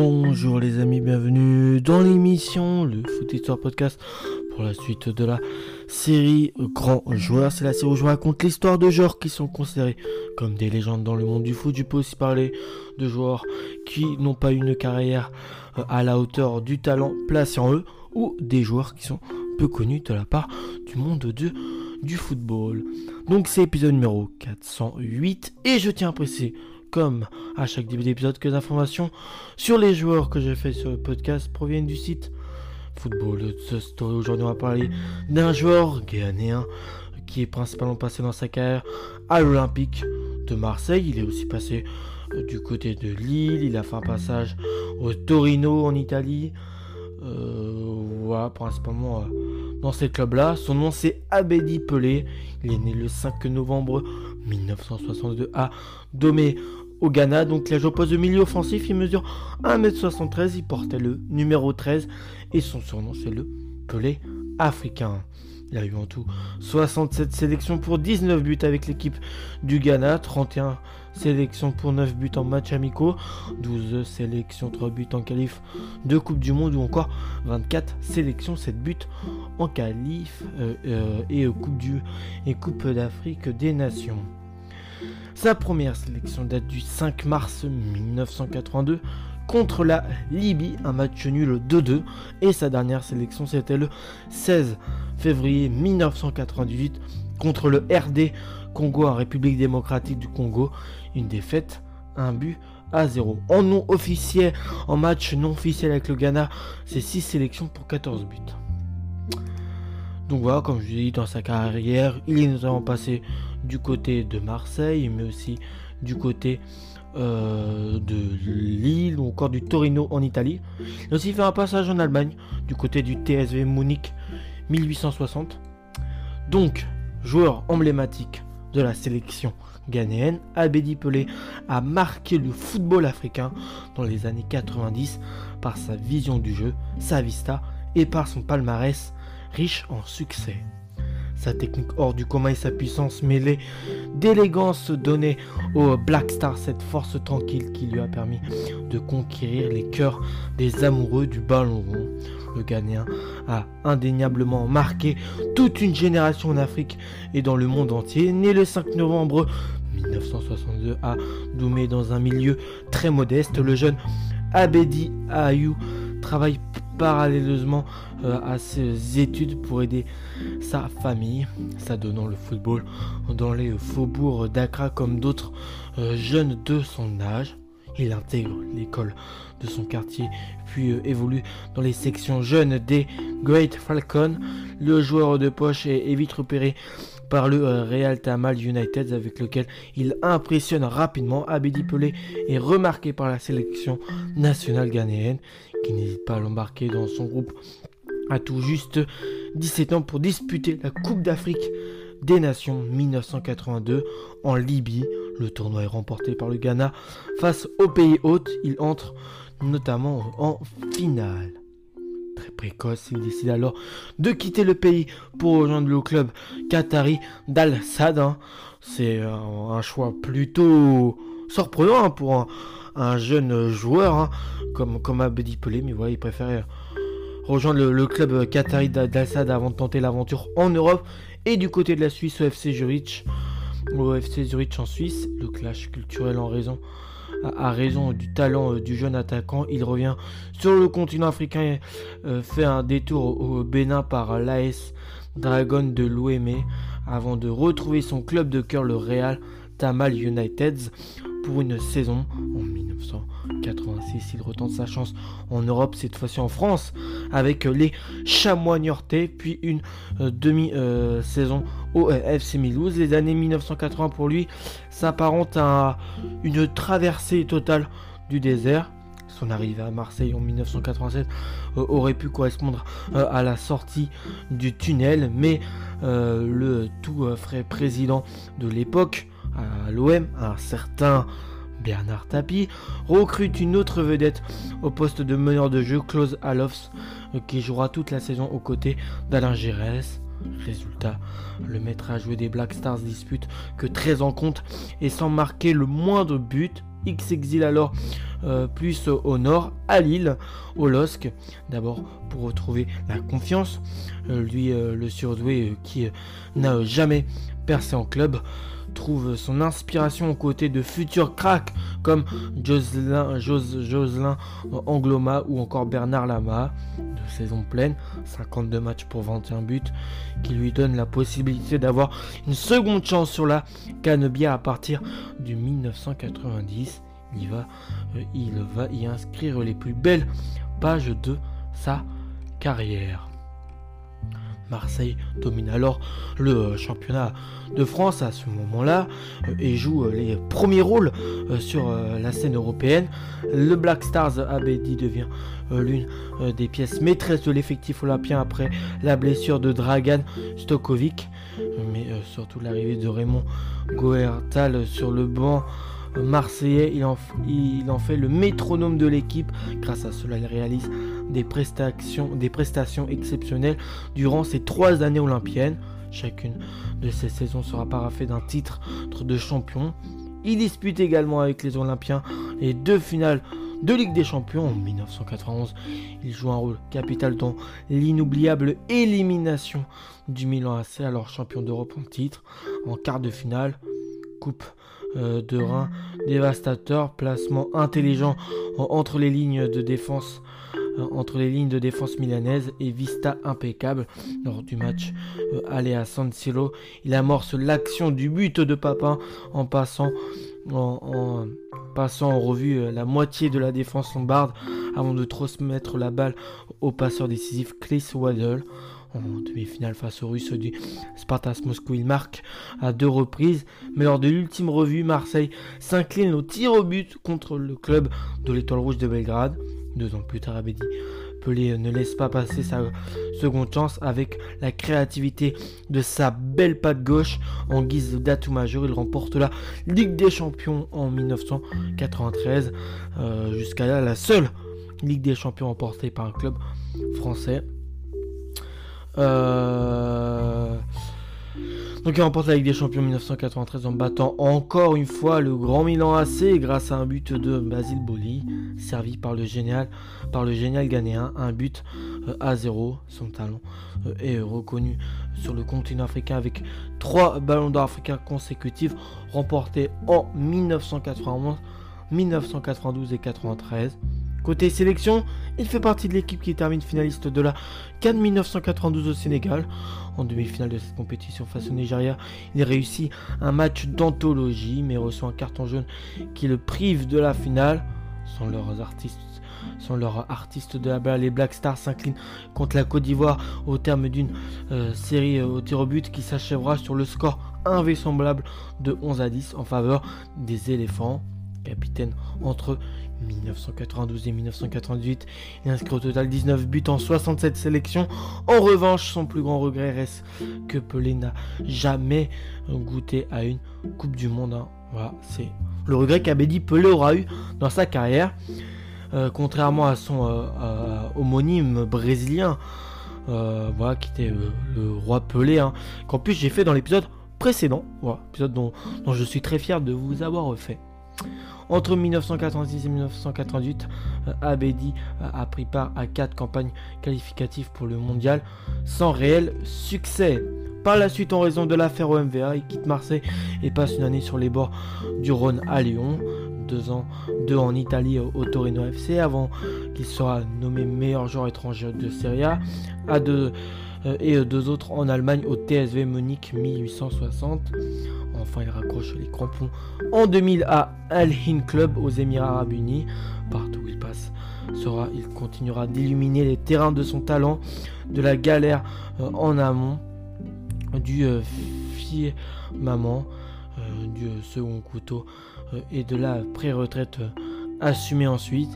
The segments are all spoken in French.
Bonjour les amis, bienvenue dans l'émission Le Foot Histoire Podcast pour la suite de la série Grands Joueurs. C'est la série où je raconte l'histoire de joueurs qui sont considérés comme des légendes dans le monde du foot. Je peux aussi parler de joueurs qui n'ont pas une carrière euh, à la hauteur du talent placé en eux ou des joueurs qui sont peu connus de la part du monde de, du football. Donc c'est épisode numéro 408 et je tiens à préciser comme à chaque début d'épisode, que les informations sur les joueurs que j'ai fait sur le podcast proviennent du site Football Story. Aujourd'hui, on va parler d'un joueur ghanéen qui est principalement passé dans sa carrière à l'Olympique de Marseille. Il est aussi passé euh, du côté de Lille. Il a fait un passage au Torino en Italie. Euh, voilà, principalement euh, dans ces clubs-là. Son nom c'est Abedi Pelé. Il est né le 5 novembre 1962 à Domé au Ghana. Donc il a joué au poste de milieu offensif. Il mesure 1m73. Il portait le numéro 13. Et son surnom c'est le Pelé africain. Il a eu en tout 67 sélections pour 19 buts avec l'équipe du Ghana, 31 sélections pour 9 buts en match amicaux, 12 sélections, 3 buts en qualif de Coupe du Monde ou encore 24 sélections, 7 buts en qualif euh, euh, du et Coupe d'Afrique des Nations. Sa première sélection date du 5 mars 1982 contre la Libye, un match nul 2-2. Et sa dernière sélection, c'était le 16 février 1998 contre le RD Congo en République démocratique du Congo. Une défaite, un but à 0. En non officiel, en match non officiel avec le Ghana, c'est 6 sélections pour 14 buts. Donc voilà, comme je l'ai dit dans sa carrière, il est notamment passé du côté de Marseille, mais aussi du côté euh, de Lille ou encore du Torino en Italie. Il a aussi fait un passage en Allemagne, du côté du TSV Munich 1860. Donc, joueur emblématique de la sélection ghanéenne, Abedi Pelé a marqué le football africain dans les années 90 par sa vision du jeu, sa vista et par son palmarès riche en succès. Sa technique hors du commun et sa puissance mêlée d'élégance donnait au Black Star cette force tranquille qui lui a permis de conquérir les cœurs des amoureux du ballon rond. Le Ghanéen a indéniablement marqué toute une génération en Afrique et dans le monde entier. Né le 5 novembre 1962 à Doumé dans un milieu très modeste, le jeune Abedi Ayou travaille parallèlement euh, à ses études pour aider sa famille, s'adonnant le football dans les faubourgs d'Accra comme d'autres euh, jeunes de son âge. Il intègre l'école de son quartier, puis euh, évolue dans les sections jeunes des Great Falcons. Le joueur de poche est, vite repéré par le Real Tamal United avec lequel il impressionne rapidement. Abedi Pelé est remarqué par la sélection nationale ghanéenne qui n'hésite pas à l'embarquer dans son groupe à tout juste 17 ans pour disputer la Coupe d'Afrique des Nations 1982 en Libye. Le tournoi est remporté par le Ghana face au pays hôte. Il entre notamment en finale. Très précoce, il décide alors de quitter le pays pour rejoindre le club qatari d'Al Sadd. Hein. C'est un choix plutôt surprenant hein, pour un, jeune joueur hein, comme, comme Abedi Pelé, mais voilà, il préfère rejoindre le, club qatari d'Al-Sadd avant de tenter l'aventure en Europe. Et du côté de la Suisse, au FC Zurich, au FC Zurich en Suisse, le clash culturel en raison a raison du talent euh, du jeune attaquant. Il revient sur le continent africain et euh, fait un détour au Bénin par l'AS Dragon de l'Ouémé avant de retrouver son club de cœur, le Real Tamal United, pour une saison en 1986. Il retente sa chance en Europe, cette fois-ci en France, avec les Chamois Niortais, puis une euh, demi-saison au FC Milouz. Les années 1980 pour lui s'apparentent à une traversée totale du désert. Son arrivée à Marseille en 1987 euh, aurait pu correspondre euh, à la sortie du tunnel, mais le tout frais président de l'époque à l'OM, un certain Bernard Tapie, recrute une autre vedette au poste de meneur de jeu, Klaus Alofs, qui jouera toute la saison aux côtés d'Alain Giresse. Résultat, le maître à jouer des Black Stars dispute que 13 en compte et sans marquer le moindre but Il s'exile alors plus au nord, à Lille, au LOSC, d'abord pour retrouver la confiance. lui, le surdoué qui n'a jamais percé en club, trouve son inspiration aux côtés de futurs cracks comme Jocelyn, Jocelyn Angloma ou encore Bernard Lama de saison pleine, 52 matchs pour 21 buts, qui lui donne la possibilité d'avoir une seconde chance sur la Canebière à partir du 1990. Il va, euh, il va y inscrire les plus belles pages de sa carrière. Marseille domine alors le euh, championnat de France à ce moment-là euh, et joue euh, les premiers rôles sur la scène européenne. Le Black Stars Abedi devient l'une des pièces maîtresses de l'effectif olympien après la blessure de Dragan Stokovic, mais surtout l'arrivée de Raymond Goertal sur le banc marseillais. Il en, il en fait le métronome de l'équipe. Grâce à cela, il réalise des prestations, exceptionnelles durant ces trois années olympiennes. Chacune de ces saisons sera paraffée d'un titre de champion. Il dispute également avec les Olympiens les deux finales de Ligue des Champions en 1991. Il joue un rôle capital dans l'inoubliable élimination du Milan AC, alors champion d'Europe en titre, en quart de finale, Coupe euh, de Rhin dévastateur, placement intelligent entre les lignes de défense entre les lignes de défense milanaises et vista impeccable lors du match euh, aller à San Siro. Il amorce l'action du but de Papin en passant en, passant en revue euh, la moitié de la défense lombarde avant de transmettre la balle au passeur décisif Chris Waddle. En demi-finale face aux Russes du Spartas Moscou, il marque à deux reprises, mais lors de l'ultime revue, Marseille s'incline au tir au but contre le club de l'Étoile Rouge de Belgrade. Deux ans plus tard, Abedi Pelé ne laisse pas passer sa seconde chance avec la créativité de sa belle patte gauche en guise d'atout majeur. Il remporte la Ligue des Champions en 1993. Euh, jusqu'à là, la seule Ligue des Champions remportée par un club français. Euh, donc il remporte la Ligue des Champions 1993 en battant encore une fois le Grand Milan AC grâce à un but de Basile Boli, servi par le génial, par le génial Ghanéen, un but euh, à zéro. Son talent euh, est reconnu sur le continent africain avec trois ballons d'or africains consécutifs remportés en 1991, 1992 et 93. Côté sélection, il fait partie de l'équipe qui termine finaliste de la Cannes 1992 au Sénégal. En demi-finale de cette compétition face au Nigeria, il réussit un match d'anthologie mais reçoit un carton jaune qui le prive de la finale. Sans leurs artistes, sans leurs artistes de la balle, les Black Stars s'inclinent contre la Côte d'Ivoire au terme d'une euh, série euh, au tir au but qui s'achèvera sur le score invraisemblable de 11 à 10 en faveur des éléphants capitaine entre 1992 et 1998. Il inscrit au total 19 buts en 67 sélections. En revanche, son plus grand regret reste que Pelé n'a jamais goûté à une Coupe du Monde. Hein. Voilà, c'est le regret qu'Abedi Pelé aura eu dans sa carrière. Euh, contrairement à son euh, homonyme brésilien, euh, voilà, qui était le roi Pelé, hein. qu'en plus j'ai fait dans l'épisode précédent, voilà, épisode dont, dont je suis très fier de vous avoir fait. Entre 1986 et 1988, euh, Abedi euh, a pris part à quatre campagnes qualificatives pour le mondial sans réel succès. Par la suite, en raison de l'affaire OMVA, il quitte Marseille et passe une année sur les bords du Rhône à Lyon. Deux ans, deux en Italie au Torino FC avant qu'il soit nommé meilleur joueur étranger de Serie A. Deux, euh, et deux autres en Allemagne au TSV Munich 1860. Enfin, il raccroche les crampons en 2000 à Al Hin Club aux Émirats Arabes Unis. Partout où il passe, sera, il continuera d'illuminer les terrains de son talent, de la galère euh, en amont, du euh, maman, euh, du second couteau et de la pré-retraite assumée ensuite.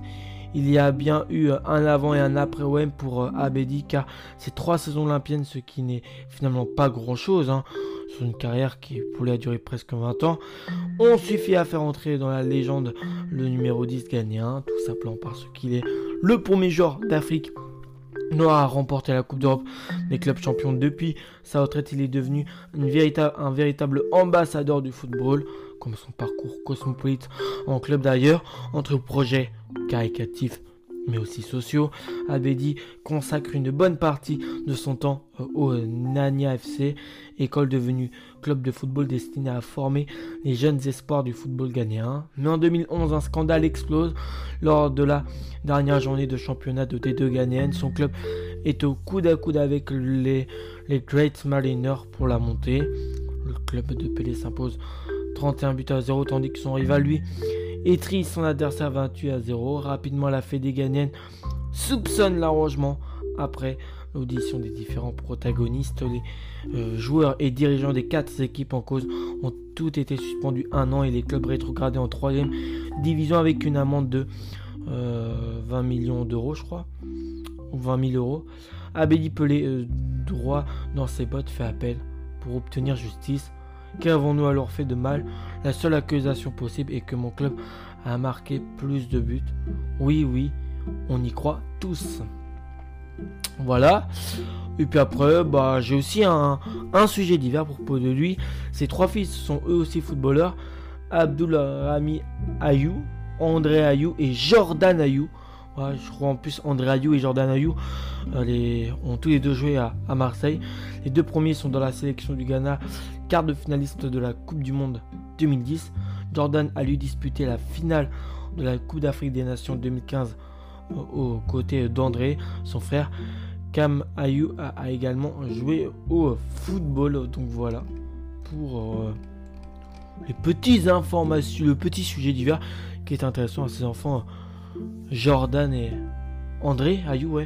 Il y a bien eu un avant et un après OM pour Abedi car c'est trois saisons olympiennes, ce qui n'est finalement pas grand chose. Hein sur une carrière qui pourrait durer presque 20 ans, on suffit à faire entrer dans la légende le numéro 10 ghanéen, tout simplement parce qu'il est le premier joueur d'Afrique noir à remporter la Coupe d'Europe des clubs champions. Depuis sa retraite, il est devenu un véritable ambassadeur du football. comme son parcours cosmopolite en club d'ailleurs, entre projets caricatifs mais aussi sociaux, Abedi consacre une bonne partie de son temps euh, au Nania FC, école devenue club de football destiné à former les jeunes espoirs du football ghanéen. Mais en 2011, un scandale explose lors de la dernière journée de championnat de D2 ghanéenne. Son club est au coude à coude avec les, les Great Mariners pour la montée. Le club de Pelé s'impose 31 buts à 0 tandis que son rival lui étrit son adversaire 28 à 0. Rapidement, la Fédé ghanéenne soupçonne l'arrangement après l'audition des différents protagonistes. Les euh, joueurs et dirigeants des quatre équipes en cause ont tous été suspendus un an et les clubs rétrogradés en troisième division avec une amende de 20 euh, millions d'euros, je crois, ou 20 000 euros. Abedi Pelé, euh, droit dans ses bottes, fait appel pour obtenir justice. Qu'avons-nous alors fait de mal? La seule accusation possible est que mon club a marqué plus de buts. Oui, oui, on y croit tous. Voilà. Et puis après, bah, j'ai aussi un, sujet divers pour propos de lui. Ses trois fils sont eux aussi footballeurs. Abdul Rami Ayou, André Ayou et Jordan Ayou. je crois en plus André Ayou et Jordan Ayou euh, ont tous les deux joué à, Marseille. Les deux premiers sont dans la sélection du Ghana quart de finaliste de la Coupe du Monde 2010. Jordan a lui disputé la finale de la Coupe d'Afrique des Nations 2015 euh, aux côtés d'André, son frère. Cam Ayou a, également joué au football. Donc voilà pour euh, les petites informations, le petit sujet divers qui est intéressant à ses enfants. Jordan et André Ayou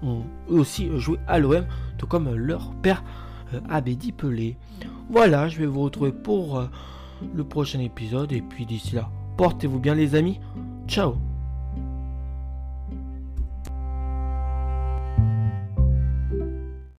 ont aussi joué à l'OM, tout comme leur père Abedi Pelé. Voilà, je vais vous retrouver pour euh, le prochain épisode. Et puis d'ici là, portez-vous bien les amis. Ciao